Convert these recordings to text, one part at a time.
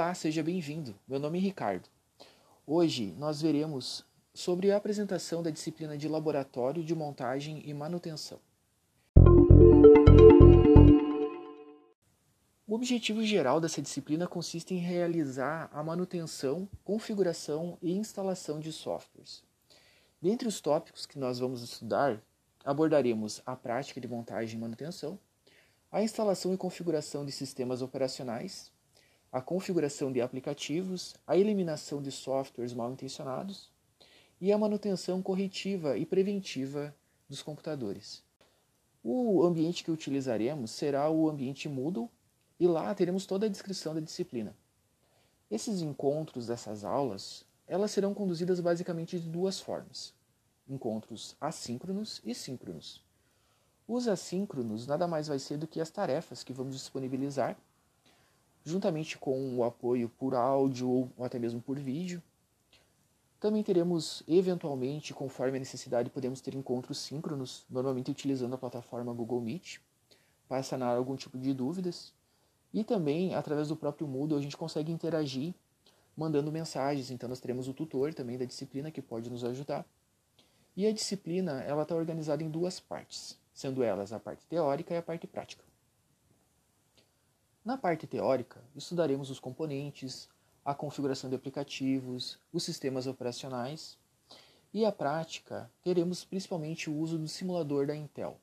Olá, seja bem-vindo. Meu nome é Ricardo. Hoje nós veremos sobre a apresentação da disciplina de Laboratório de Montagem e Manutenção. O objetivo geral dessa disciplina consiste em realizar a manutenção, configuração e instalação de softwares. Dentre os tópicos que nós vamos estudar, abordaremos a prática de montagem e manutenção, a instalação e configuração de sistemas operacionais, a configuração de aplicativos, a eliminação de softwares mal intencionados e a manutenção corretiva e preventiva dos computadores. O ambiente que utilizaremos será o ambiente Moodle e lá teremos toda a descrição da disciplina. Esses encontros dessas aulas, elas serão conduzidas basicamente de duas formas: encontros assíncronos e síncronos. Os assíncronos nada mais vai ser do que as tarefas que vamos disponibilizar juntamente com o apoio por áudio ou até mesmo por vídeo. Também teremos, eventualmente, conforme a necessidade, podemos ter encontros síncronos, normalmente utilizando a plataforma Google Meet, para sanar algum tipo de dúvidas. E também, através do próprio Moodle, a gente consegue interagir mandando mensagens. Então, nós teremos o tutor também da disciplina que pode nos ajudar. E a disciplina ela está organizada em duas partes, sendo elas a parte teórica e a parte prática. Na parte teórica, estudaremos os componentes, a configuração de aplicativos, os sistemas operacionais e a prática teremos principalmente o uso do simulador da Intel.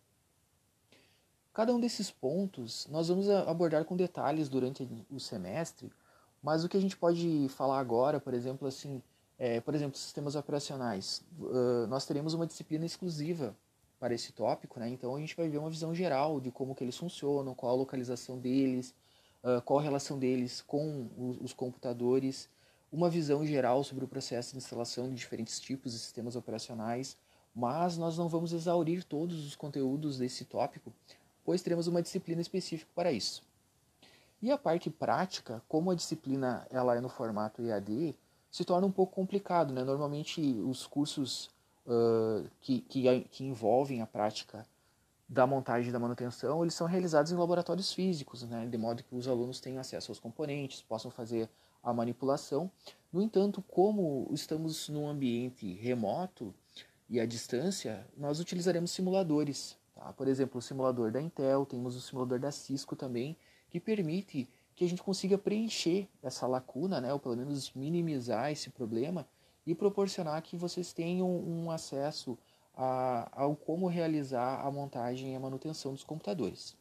Cada um desses pontos nós vamos abordar com detalhes durante o semestre, mas o que a gente pode falar agora, por exemplo, assim, é, por exemplo, sistemas operacionais, uh, nós teremos uma disciplina exclusiva para esse tópico, né? Então a gente vai ver uma visão geral de como que eles funcionam, qual a localização deles, uh, qual a relação deles com os, os, computadores, uma visão geral sobre o processo de instalação de diferentes tipos de sistemas operacionais, mas nós não vamos exaurir todos os conteúdos desse tópico, pois teremos uma disciplina específica para isso. E a parte prática, como a disciplina ela é no formato EAD, se torna um pouco complicado. Né? Normalmente os cursos uh, que, que, que envolvem a prática da montagem e da manutenção, eles são realizados em laboratórios físicos, né, de modo que os alunos tenham acesso aos componentes, possam fazer a manipulação. No entanto, como estamos num ambiente remoto e à distância, nós utilizaremos simuladores. Tá? Por exemplo, o simulador da Intel, temos o simulador da Cisco também, que permite que a gente consiga preencher essa lacuna, né, ou pelo menos minimizar esse problema e proporcionar que vocês tenham um acesso a, ao como realizar a montagem e a manutenção dos computadores.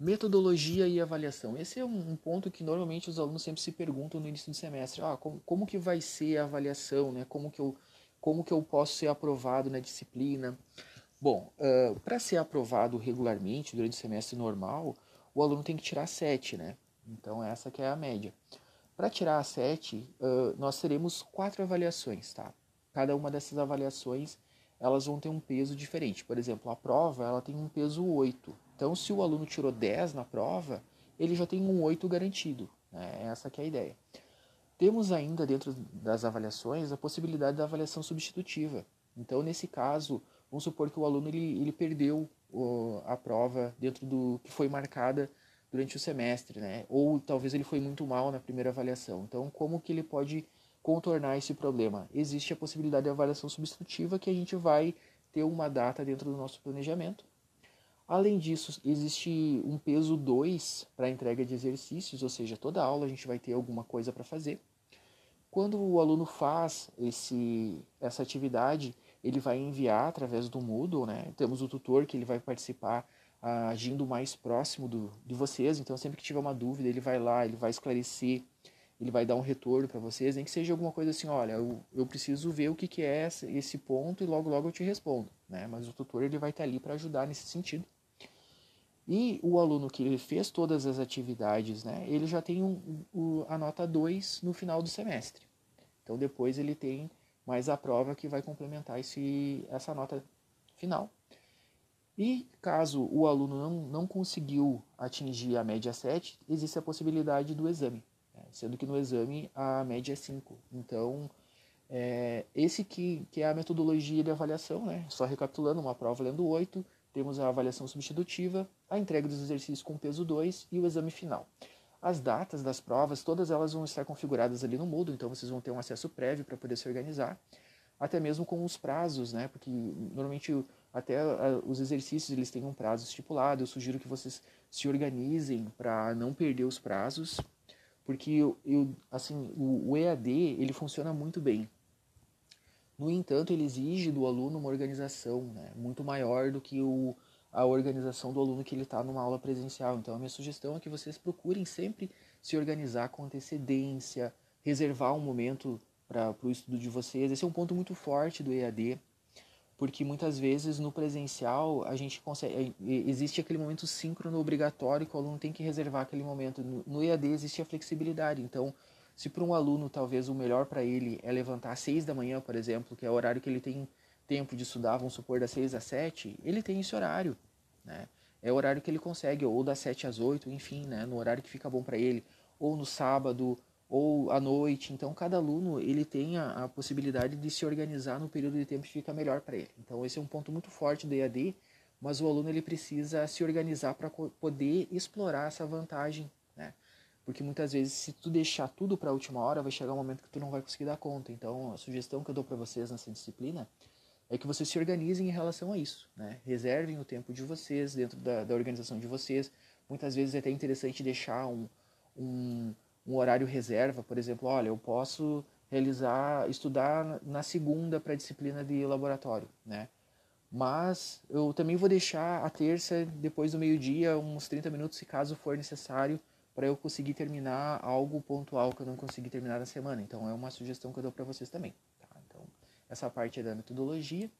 Metodologia e avaliação. Esse é um, ponto que normalmente os alunos sempre se perguntam no início do semestre. Ah, como, como que vai ser a avaliação? Né? Como, que eu, como que eu posso ser aprovado na disciplina? Bom, uh, para ser aprovado regularmente durante o semestre normal, o aluno tem que tirar 7, né? Então essa que é a média. Para tirar a 7, uh, nós teremos quatro avaliações, tá? Cada uma dessas avaliações, elas vão ter um peso diferente. Por exemplo, a prova, ela tem um peso 8. Então, se o aluno tirou 10 na prova, ele já tem um 8 garantido. Né? Essa que é a ideia. Temos ainda dentro das avaliações a possibilidade da avaliação substitutiva. Então, nesse caso, vamos supor que o aluno ele, ele perdeu uh, a prova dentro do que foi marcada durante o semestre, né? Ou talvez ele foi muito mal na primeira avaliação. Então, como que ele pode contornar esse problema? Existe a possibilidade de avaliação substitutiva que a gente vai ter uma data dentro do nosso planejamento. Além disso, existe um peso 2 para entrega de exercícios, ou seja, toda aula a gente vai ter alguma coisa para fazer. Quando o aluno faz esse, essa atividade, ele vai enviar através do Moodle, né? Temos o tutor que ele vai participar agindo mais próximo do, de vocês. Então, sempre que tiver uma dúvida, ele vai lá, ele vai esclarecer, ele vai dar um retorno para vocês, nem que seja alguma coisa assim, olha, eu, eu preciso ver o que, que é esse ponto e logo logo eu te respondo, né? Mas o tutor ele vai estar ali para ajudar nesse sentido. E o aluno que fez todas as atividades, né, ele já tem um, um, a nota 2 no final do semestre. Então depois ele tem mais a prova que vai complementar esse, essa nota final. E caso o aluno não, não conseguiu atingir a média 7, existe a possibilidade do exame, né? sendo que no exame a média é 5. Então, é, esse que, que é a metodologia de avaliação, né? só recapitulando, uma prova lendo 8, temos a avaliação substitutiva, a entrega dos exercícios com peso 2 e o exame final. As datas das provas, todas elas vão estar configuradas ali no Moodle, então vocês vão ter um acesso prévio para poder se organizar, até mesmo com os prazos, né? Porque normalmente até os exercícios eles têm um prazo estipulado. Eu sugiro que vocês se organizem para não perder os prazos, porque eu, eu assim o, o EAD ele funciona muito bem. No entanto, ele exige do aluno uma organização né, muito maior do que o, a organização do aluno que ele está numa aula presencial. Então, a minha sugestão é que vocês procurem sempre se organizar com antecedência, reservar um momento para o estudo de vocês. Esse é um ponto muito forte do EAD porque muitas vezes no presencial a gente consegue existe aquele momento síncrono obrigatório que o aluno tem que reservar aquele momento. No EAD existe a flexibilidade. Então se para um aluno talvez o melhor para ele é levantar às seis da manhã por exemplo que é o horário que ele tem tempo de estudar vamos supor das seis às sete ele tem esse horário né? É o horário que ele consegue ou das sete às oito enfim né? No horário que fica bom para ele. Ou no sábado ou à noite. Então, cada aluno ele tem a, a, possibilidade de se organizar no período de tempo que fica melhor para ele. Então, esse é um ponto muito forte do EAD, mas o aluno ele precisa se organizar para poder explorar essa vantagem, né? Porque muitas vezes, se tu deixar tudo para a última hora, vai chegar um momento que tu não vai conseguir dar conta. Então, a sugestão que eu dou para vocês nessa disciplina é que vocês se organizem em relação a isso, né? Reservem o tempo de vocês dentro da, da organização de vocês. Muitas vezes é até interessante deixar um, um um horário reserva, por exemplo, olha, eu posso realizar, estudar na segunda para a disciplina de laboratório, né? Mas eu também vou deixar a terça, depois do meio-dia, uns 30 minutos, se caso for necessário, para eu conseguir terminar algo pontual que eu não consegui terminar na semana. Então, é uma sugestão que eu dou para vocês também. Tá? Então, essa parte é da metodologia.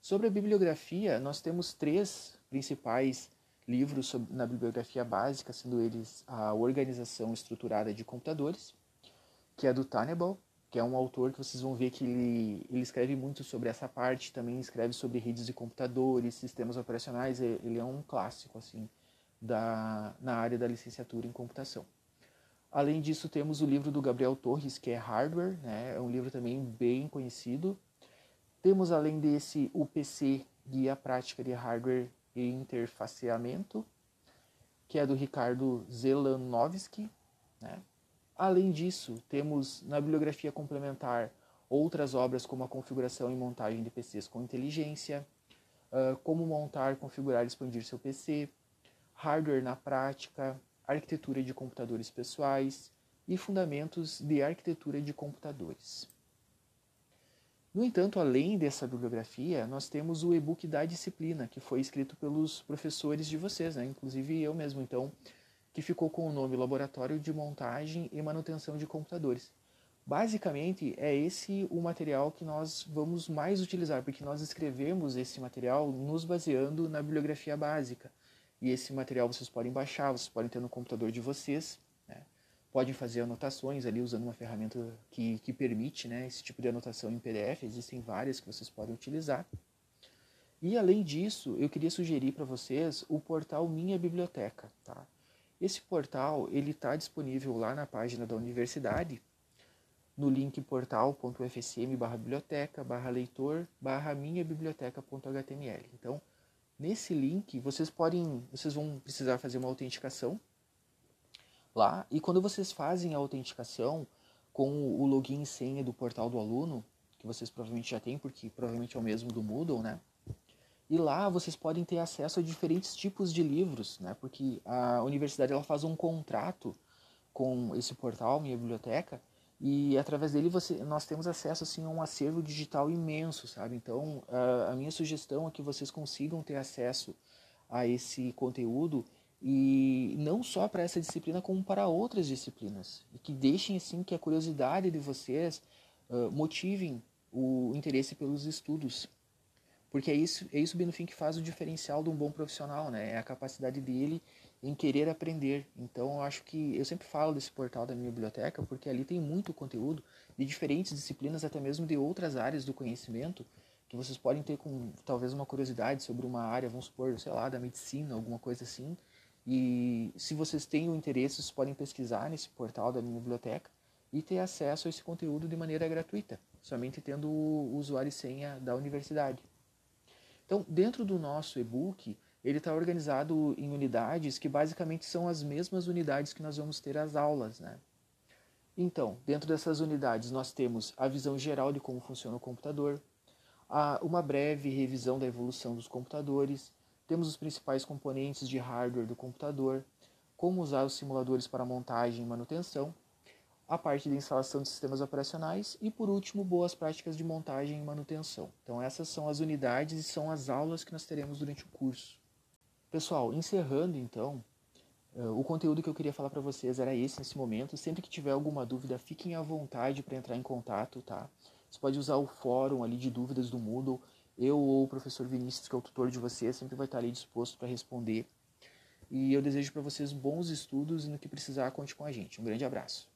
Sobre a bibliografia, nós temos três principais livros sobre, na bibliografia básica, sendo eles a Organização Estruturada de Computadores, que é do Tannenbaum, que é um autor que vocês vão ver que ele, ele escreve muito sobre essa parte, também escreve sobre redes de computadores, sistemas operacionais, ele é um clássico assim da, na área da licenciatura em computação. Além disso, temos o livro do Gabriel Torres, que é Hardware, né? é um livro também bem conhecido. Temos, além desse, o PC, Guia Prática de Hardware e interfaceamento, que é do Ricardo Zelanovski. Né? Além disso, temos na bibliografia complementar outras obras como a configuração e montagem de PCs com inteligência, uh, como montar, configurar e expandir seu PC, hardware na prática, arquitetura de computadores pessoais e fundamentos de arquitetura de computadores. No entanto, além dessa bibliografia, nós temos o e-book da disciplina, que foi escrito pelos professores de vocês, né? inclusive eu mesmo, então, que ficou com o nome Laboratório de Montagem e Manutenção de Computadores. Basicamente, é esse o material que nós vamos mais utilizar, porque nós escrevemos esse material nos baseando na bibliografia básica. E esse material vocês podem baixar, vocês podem ter no computador de vocês, podem fazer anotações ali usando uma ferramenta que, que permite né, esse tipo de anotação em PDF. Existem várias que vocês podem utilizar. E além disso, eu queria sugerir para vocês o portal Minha Biblioteca. Tá? Esse portal ele está disponível lá na página da universidade, no link portal.ufsm barra biblioteca barra leitor barra minha biblioteca.html. Então, nesse link vocês podem, vocês vão precisar fazer uma autenticação lá. E quando vocês fazem a autenticação com o login e senha do portal do aluno, que vocês provavelmente já têm, porque provavelmente é o mesmo do Moodle, né? E lá vocês podem ter acesso a diferentes tipos de livros, né? Porque a universidade ela faz um contrato com esse portal, minha biblioteca, e através dele você, nós temos acesso assim a um acervo digital imenso, sabe? Então a, a minha sugestão é que vocês consigam ter acesso a esse conteúdo e não só para essa disciplina como para outras disciplinas. E que deixem assim que a curiosidade de vocês uh, motivem o interesse pelos estudos. Porque é isso é isso bem no fim que faz o diferencial de um bom profissional né? É a capacidade dele em querer aprender. Então eu acho que eu sempre falo desse portal da minha biblioteca porque ali tem muito conteúdo de diferentes disciplinas até mesmo de outras áreas do conhecimento que vocês podem ter com talvez uma curiosidade sobre uma área vamos supor sei lá da medicina alguma coisa assim e se vocês têm o interesse, vocês podem pesquisar nesse portal da minha biblioteca e ter acesso a esse conteúdo de maneira gratuita, somente tendo o usuário e senha da universidade. Então, dentro do nosso e-book, ele está organizado em unidades que basicamente são as mesmas unidades que nós vamos ter as aulas, né? Então, dentro dessas unidades, nós temos a visão geral de como funciona o computador, uma breve revisão da evolução dos computadores, temos os principais componentes de hardware do computador, como usar os simuladores para montagem e manutenção, a parte de instalação de sistemas operacionais e, por último, boas práticas de montagem e manutenção. Então, essas são as unidades e são as aulas que nós teremos durante o curso. Pessoal, encerrando então, uh, o conteúdo que eu queria falar para vocês era esse nesse momento. Sempre que tiver alguma dúvida, fiquem à vontade para entrar em contato, tá? Você pode usar o fórum ali de dúvidas do Moodle eu ou o professor Vinícius, que é o tutor de vocês, sempre vai estar ali disposto para responder. E eu desejo para vocês bons estudos e no que precisar, conte com a gente. Um grande abraço.